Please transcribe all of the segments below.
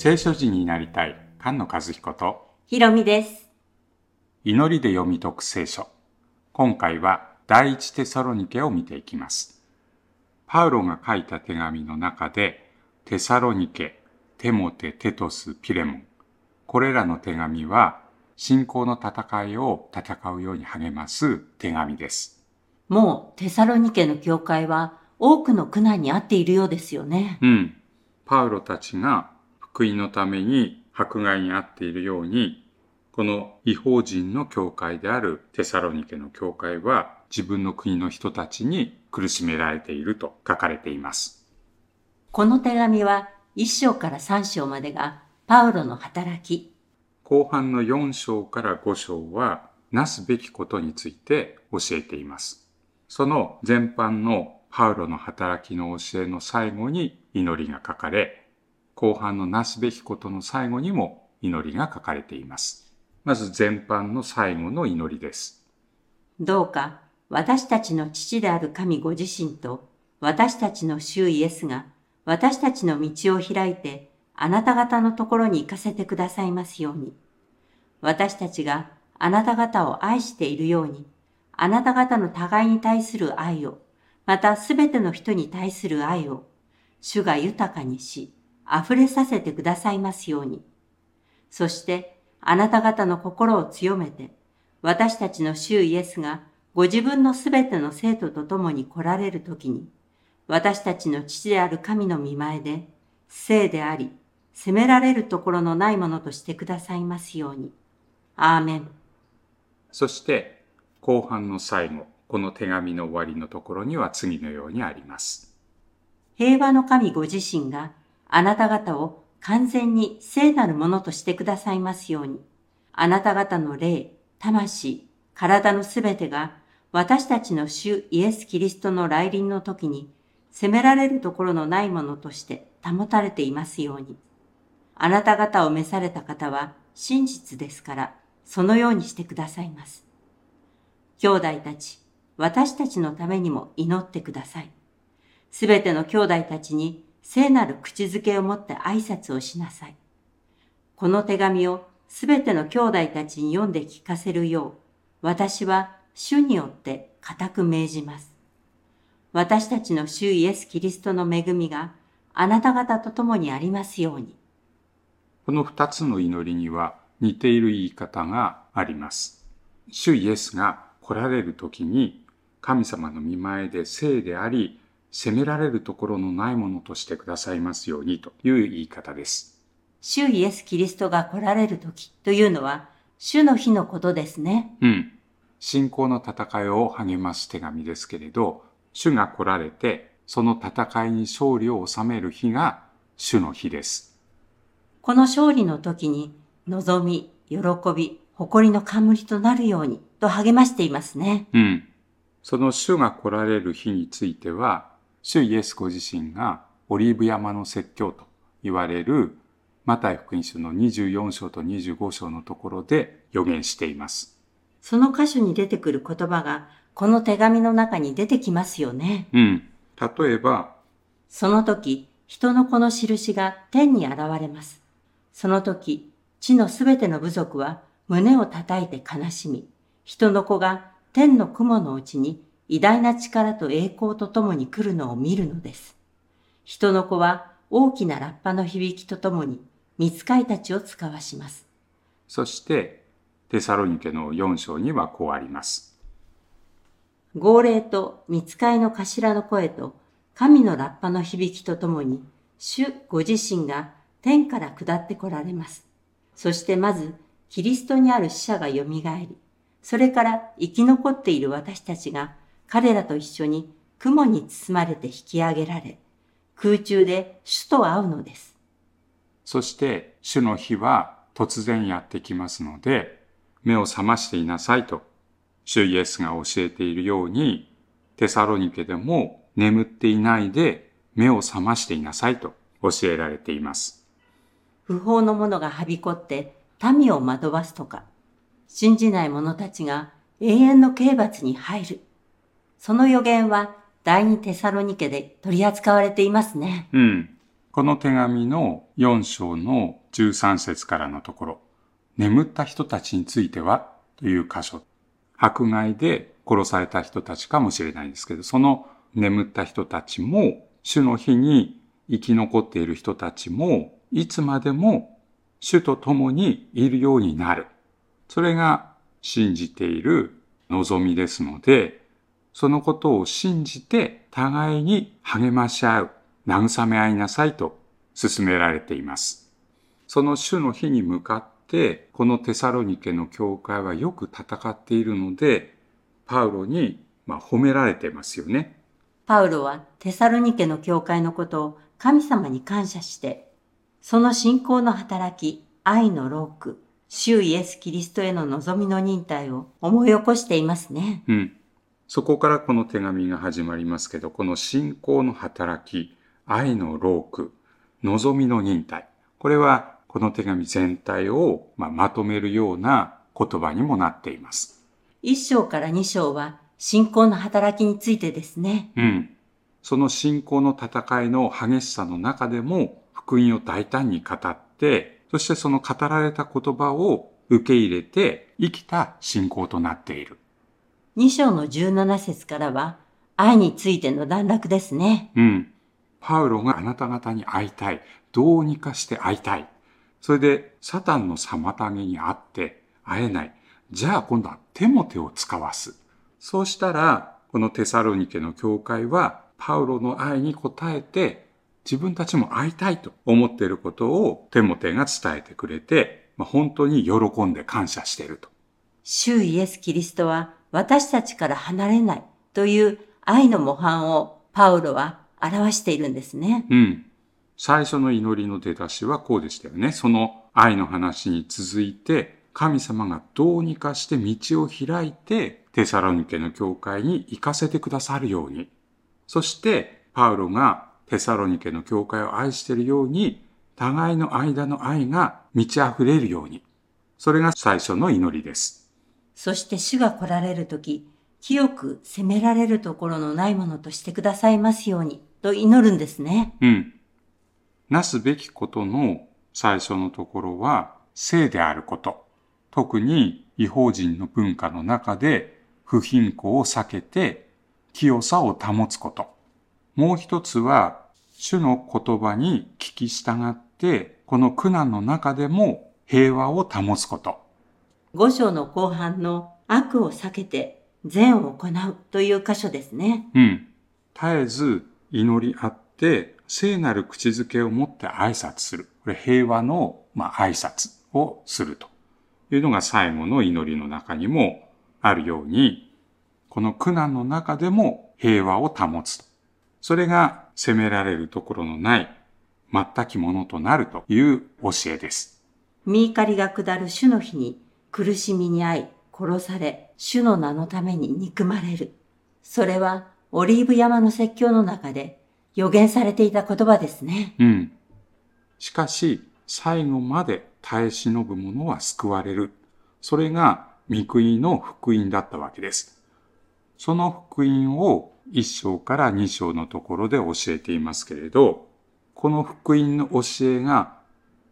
聖書人になりたい菅野和彦とひろみです。祈りで読み解く聖書今回は第一テサロニケを見ていきますパウロが書いた手紙の中でテサロニケテモテテトスピレモンこれらの手紙は信仰の戦いを戦うように励ます手紙ですもうテサロニケの教会は多くの苦難に遭っているようですよね。うん。パウロたちが福音のために迫害に遭っているように、この違法人の教会であるテサロニケの教会は自分の国の人たちに苦しめられていると書かれています。この手紙は1章から3章までがパウロの働き。後半の4章から5章は、なすべきことについて教えています。その全般のパウロの働きの教えの最後に祈りが書かれ、後半のなすべきことの最後にも祈りが書かれています。まず全般の最後の祈りです。どうか私たちの父である神ご自身と私たちの主イエスが私たちの道を開いてあなた方のところに行かせてくださいますように。私たちがあなた方を愛しているように、あなた方の互いに対する愛を、またすべての人に対する愛を、主が豊かにし、溢れさせてくださいますように。そして、あなた方の心を強めて、私たちの主イエスがご自分のすべての生徒と共に来られるときに、私たちの父である神の御前で、聖であり、責められるところのないものとしてくださいますように。アーメン。そして後半の最後、この手紙の終わりのところには次のようにあります。平和の神ご自身があなた方を完全に聖なるものとしてくださいますように。あなた方の霊、魂、体のすべてが私たちの主イエス・キリストの来臨の時に責められるところのないものとして保たれていますように。あなた方を召された方は真実ですから、そのようにしてくださいます。兄弟たち、私たちのためにも祈ってください。すべての兄弟たちに聖なる口づけを持って挨拶をしなさい。この手紙をすべての兄弟たちに読んで聞かせるよう、私は主によって固く命じます。私たちの主イエス・キリストの恵みがあなた方と共にありますように。この二つの祈りには似ている言い方があります。主イエスが来られる時に神様の見前で聖であり、責められるところのないものとしてくださいますようにという言い方です。主イエス・キリストが来られる時というのは、主の日のことですね。うん。信仰の戦いを励ます手紙ですけれど、主が来られて、その戦いに勝利を収める日が主の日です。この勝利の時に、望み、喜び、誇りの冠となるようにと励ましていますね。うん。その主が来られる日については、主イエスご自身がオリーブ山の説教と言われるマタイ福音書の24章と25章のところで予言しています。その箇所に出てくる言葉が、この手紙の中に出てきますよね。うん。例えば、その時、人の子の印が天に現れます。その時、地のすべての部族は胸を叩いて悲しみ、人の子が天の雲のうちに偉大な力と栄光とともに来るのを見るのです。人の子は大きなラッパの響きとともに、見つかいたちを使わします。そして、テサロニケの4章にはこうあります。号令と見つかいの頭の声と神のラッパの響きとともに、主ご自身が天から下って来られます。そしてまず、キリストにある死者が蘇り、それから生き残っている私たちが彼らと一緒に雲に包まれて引き上げられ、空中で主と会うのです。そして、主の日は突然やってきますので、目を覚ましていなさいと、主イエスが教えているように、テサロニケでも眠っていないで目を覚ましていなさいと教えられています。不法の者がはびこって民を惑わすとか、信じない者たちが永遠の刑罰に入る。その予言は第二テサロニケで取り扱われていますね。うん。この手紙の4章の13節からのところ、眠った人たちについてはという箇所。迫害で殺された人たちかもしれないんですけど、その眠った人たちも、主の日に生き残っている人たちも、いつまでも主と共にいるようになる。それが信じている望みですので、そのことを信じて互いに励まし合う、慰め合いなさいと勧められています。その主の日に向かって、このテサロニケの教会はよく戦っているので、パウロに、まあ、褒められてますよね。パウロはテサロニケの教会のことを神様に感謝して、その信仰の働き、愛のローク、主イエス・キリストへの望みの忍耐を思い起こしていますね。うん。そこからこの手紙が始まりますけど、この信仰の働き、愛のローク、望みの忍耐。これはこの手紙全体をままとめるような言葉にもなっています。一章から二章は信仰の働きについてですね。うん。その信仰の戦いの激しさの中でも福音を大胆に語って、そしてその語られた言葉を受け入れて生きた信仰となっている。二章の十七節からは愛についての段落ですね。うん。パウロがあなた方に会いたい。どうにかして会いたい。それで、サタンの妨げにあって会えない。じゃあ今度は手も手を使わす。そうしたら、このテサロニケの教会は、パウロの愛に応えて、自分たちも会いたいと思っていることをテモテが伝えてくれて、まあ、本当に喜んで感謝していると。主イエス・キリストは私たちから離れないという愛の模範をパウロは表しているんですね。うん。最初の祈りの出だしはこうでしたよね。その愛の話に続いて、神様がどうにかして道を開いて、テサロニケの教会に行かせてくださるように。そして、パウロがテサロニケの教会を愛しているように、互いの間の愛が満ち溢れるように。それが最初の祈りです。そして主が来られるとき、清く責められるところのないものとしてくださいますように、と祈るんですね。うん。なすべきことの最初のところは、性であること。特に違法人の文化の中で不貧困を避けて清さを保つこと。もう一つは、主の言葉に聞き従って、この苦難の中でも平和を保つこと。五章の後半の悪を避けて善を行うという箇所ですね。うん。絶えず祈りあって、聖なる口づけを持って挨拶する。これ平和の、まあ、挨拶をするというのが最後の祈りの中にもあるように、この苦難の中でも平和を保つ。それが責められるところのない全きものとなるという教えです。見怒りが下る主の日に苦しみに遭い殺され、主の名のために憎まれる。それはオリーブ山の説教の中で予言されていた言葉ですね。うん。しかし、最後まで耐え忍ぶ者は救われる。それが、御国の福音だったわけです。その福音を一章から二章のところで教えていますけれど、この福音の教えが、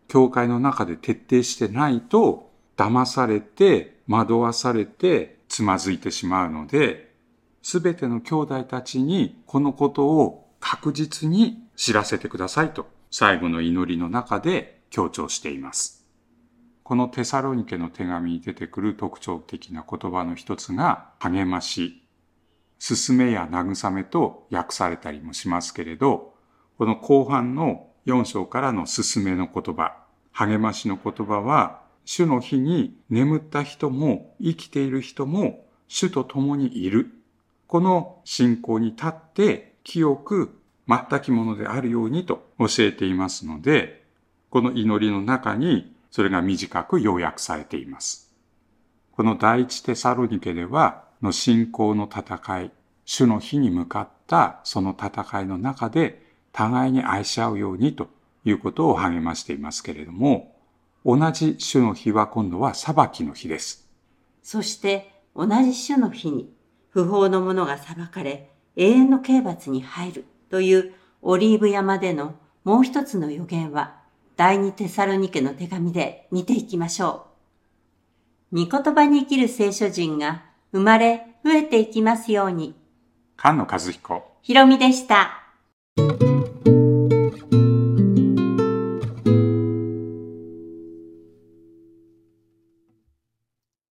教会の中で徹底してないと、騙されて、惑わされて、つまずいてしまうので、すべての兄弟たちにこのことを確実に知らせてくださいと最後の祈りの中で強調しています。このテサロニケの手紙に出てくる特徴的な言葉の一つが励まし、進めや慰めと訳されたりもしますけれど、この後半の4章からの進めの言葉、励ましの言葉は、主の日に眠った人も生きている人も主と共にいる。この信仰に立って清く全きものであるようにと教えていますので、この祈りの中にそれが短く要約されています。この第一テサロニケでは、の信仰の戦い、主の日に向かったその戦いの中で互いに愛し合うようにということを励ましていますけれども、同じ主の日は今度は裁きの日です。そして同じ主の日に不法の者が裁かれ、永遠の刑罰に入るというオリーブ山でのもう一つの予言は、第二テサロニケの手紙で見ていきましょう。御言葉に生きる聖書人が生まれ増えていきますように。菅野和彦。ひろみでした。